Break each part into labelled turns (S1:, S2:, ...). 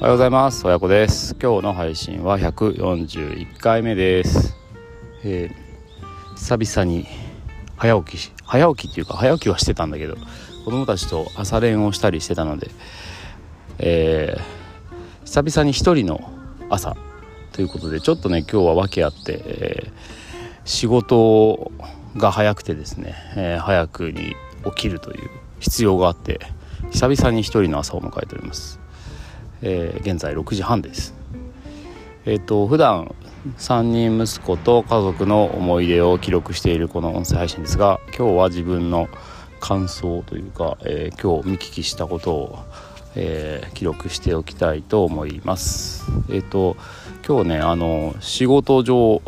S1: おはようございます。親子です。今日の配信は141回目です、えー久々に早起きし早起きっていうか早起きはしてたんだけど子供たちと朝練をしたりしてたので、えー久々に一人の朝ということでちょっとね今日は訳あって、えー仕事が早くてですね、えー早くに起きるという必要があって久々に一人の朝を迎えております。えー現在6時半です。えっ、と普段3人息子と家族の思い出を記録しているこの音声配信ですが今日は自分の感想というか、えー今日見聞きしたことを、えー記録しておきたいと思います。えっ、と今日ねあの仕事上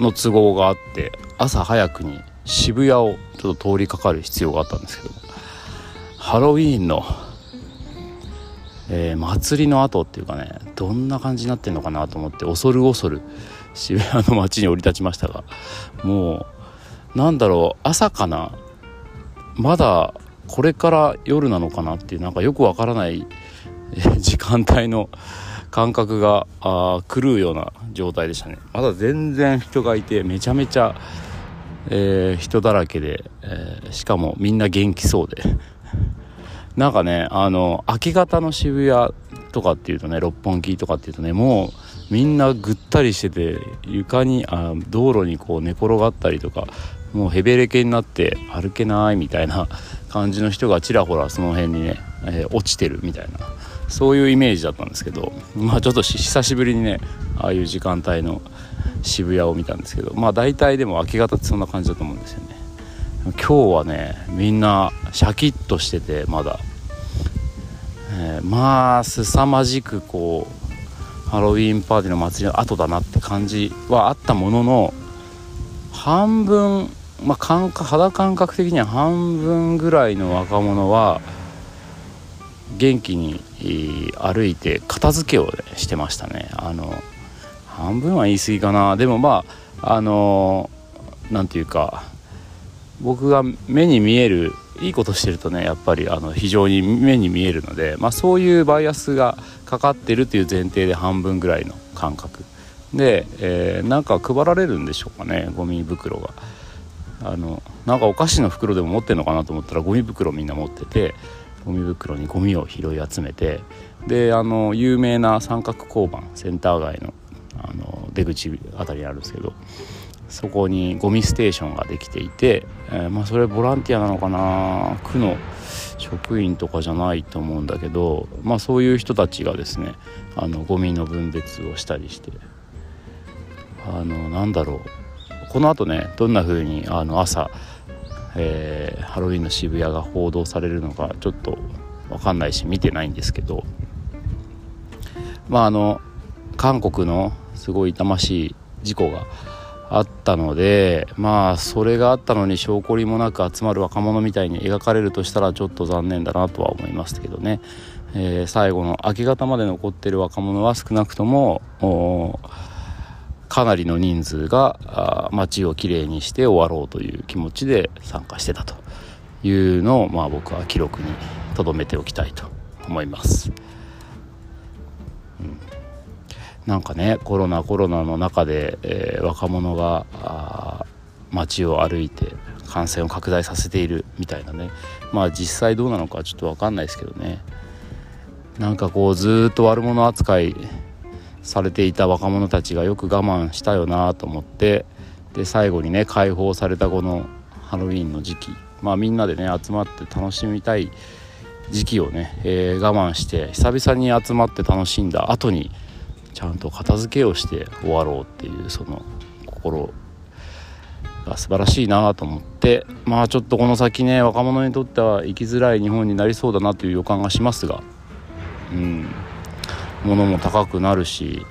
S1: の都合があって朝早くに渋谷をちょっと通りかかる必要があったんですけどハロウィーンのえー祭りの後っていうかねどんな感じになってんのかなと思って恐る恐る渋谷の街に降り立ちましたがもうなんだろう朝かなまだこれから夜なのかなっていうなんかよくわからない時間帯の感覚があ狂うような状態でしたね。まだ全然人がいてめちゃめちゃ、えー人だらけで、えーしかもみんな元気そうで。なんかねあの明け方の渋谷とかっていうとね六本木とかっていうとねもうみんなぐったりしてて床にあ道路にこう寝転がったりとかもうヘベレケになって歩けないみたいな 感じの人がちらほらその辺にね、えー落ちてるみたいなそういうイメージだったんですけどまあちょっと久しぶりにねああいう時間帯の渋谷を見たんですけどまあ大体でも明け方ってそんな感じだと思うんですよね。今日はねみんなシャキッとしててまだ、えーまあ凄まじくこうハロウィンパーティーの祭りの後だなって感じはあったものの半分まあ感覚肌感覚的には半分ぐらいの若者は元気に歩いて片付けを、してましたね。あの半分は言い過ぎかな。でもまああのなんていうか僕が目に見えるいいことしてるとねやっぱりあの非常に目に見えるので、まあ、そういうバイアスがかかってるという前提で半分ぐらいの感覚。で、えーなんか配られるんでしょうかねゴミ袋が。あのなんかお菓子の袋でも持ってるのかなと思ったらゴミ袋みんな持っててゴミ袋にゴミを拾い集めてであの有名な三角交番センター街のあの出口あたりにあるんですけどそこにゴミステーションができていて、えーまあ、それボランティアなのかな？区の職員とかじゃないと思うんだけど、まあ、そういう人たちがですねあのゴミの分別をしたりしてあのなんだろう。このあとねどんな風にあの朝、えーハロウィンの渋谷が報道されるのかちょっと分かんないし見てないんですけどまああの韓国のすごい痛ましい事故がったのでまあそれがあったのに証拠りもなく集まる若者みたいに描かれるとしたらちょっと残念だなとは思いますけどね、えー最後の明け方まで残ってる若者は少なくともかなりの人数が街をきれいにして終わろうという気持ちで参加してたというのを、まあ、僕は記録に留めておきたいと思います。うんなんかねコロナコロナの中で、えー若者が街を歩いて感染を拡大させているみたいなね。まあ実際どうなのかちょっと分かんないですけどね。なんかこうずっと悪者扱いされていた若者たちがよく我慢したよなと思ってで最後にね解放されたこのハロウィンの時期。まあみんなでね集まって楽しみたい時期をね、えー我慢して久々に集まって楽しんだ後にちゃんと片付けをして終わろうっていうその心が素晴らしいなと思ってまあちょっとこの先ね若者にとっては生きづらい日本になりそうだなという予感がしますがうん。物も高くなるし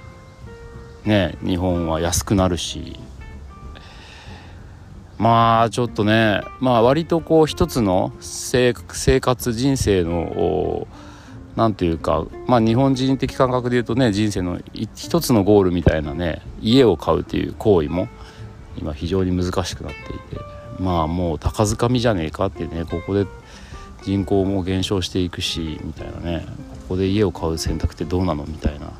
S1: ね日本は安くなるし。まあちょっとねまあ割とこう一つの生生活人生のおなんていうかまあ日本人的感覚で言うとね人生の一つのゴールみたいなね家を買うっていう行為も今非常に難しくなっていてまあもう高づかみじゃねえかってねここで人口も減少していくしみたいなねこで家を買う選択ってどうなのみたいな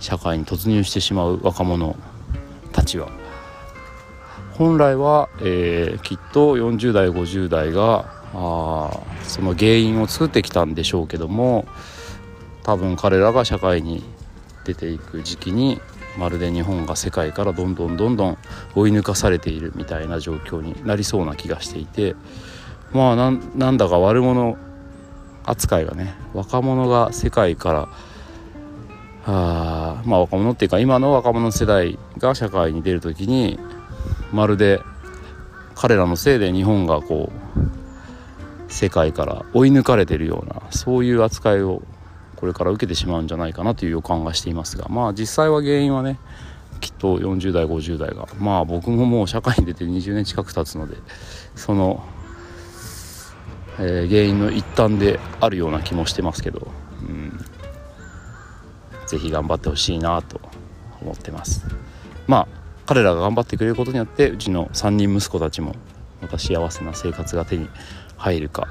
S1: 社会に突入してしまう若者たちは。本来は、えー、きっと40代50代があその原因を作ってきたんでしょうけども多分彼らが社会に出ていく時期にまるで日本が世界からどんどんどんどん追い抜かされているみたいな状況になりそうな気がしていてまあなんだか悪者扱いがね若者が世界からあまあ若者っていうか今の若者世代が社会に出る時にまるで彼らのせいで日本がこう世界から追い抜かれてるようなそういう扱いをこれから受けてしまうんじゃないかなという予感がしていますがまあ実際は原因はねきっと40代50代がまあ僕ももう社会に出て20年近く経つのでその、えー、原因の一端であるような気もしてますけど、うん、ぜひ頑張ってほしいなと思ってます。まあ彼らが頑張ってくれることによってうちの3人息子たちもまた幸せな生活が手に入るか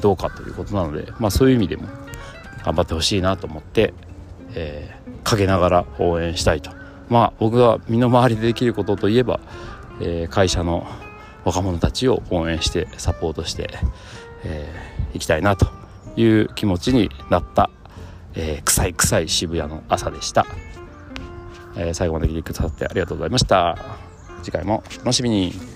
S1: どうかということなのでまあそういう意味でも頑張ってほしいなと思って、えー、陰ながら応援したいと。まあ僕が身の回りでできることといえば、えー、会社の若者たちを応援してサポートしてい、えー、きたいなという気持ちになった、えー、臭い臭い渋谷の朝でした、えー、最後まで聞いてくださってありがとうございました。次回もお楽しみに。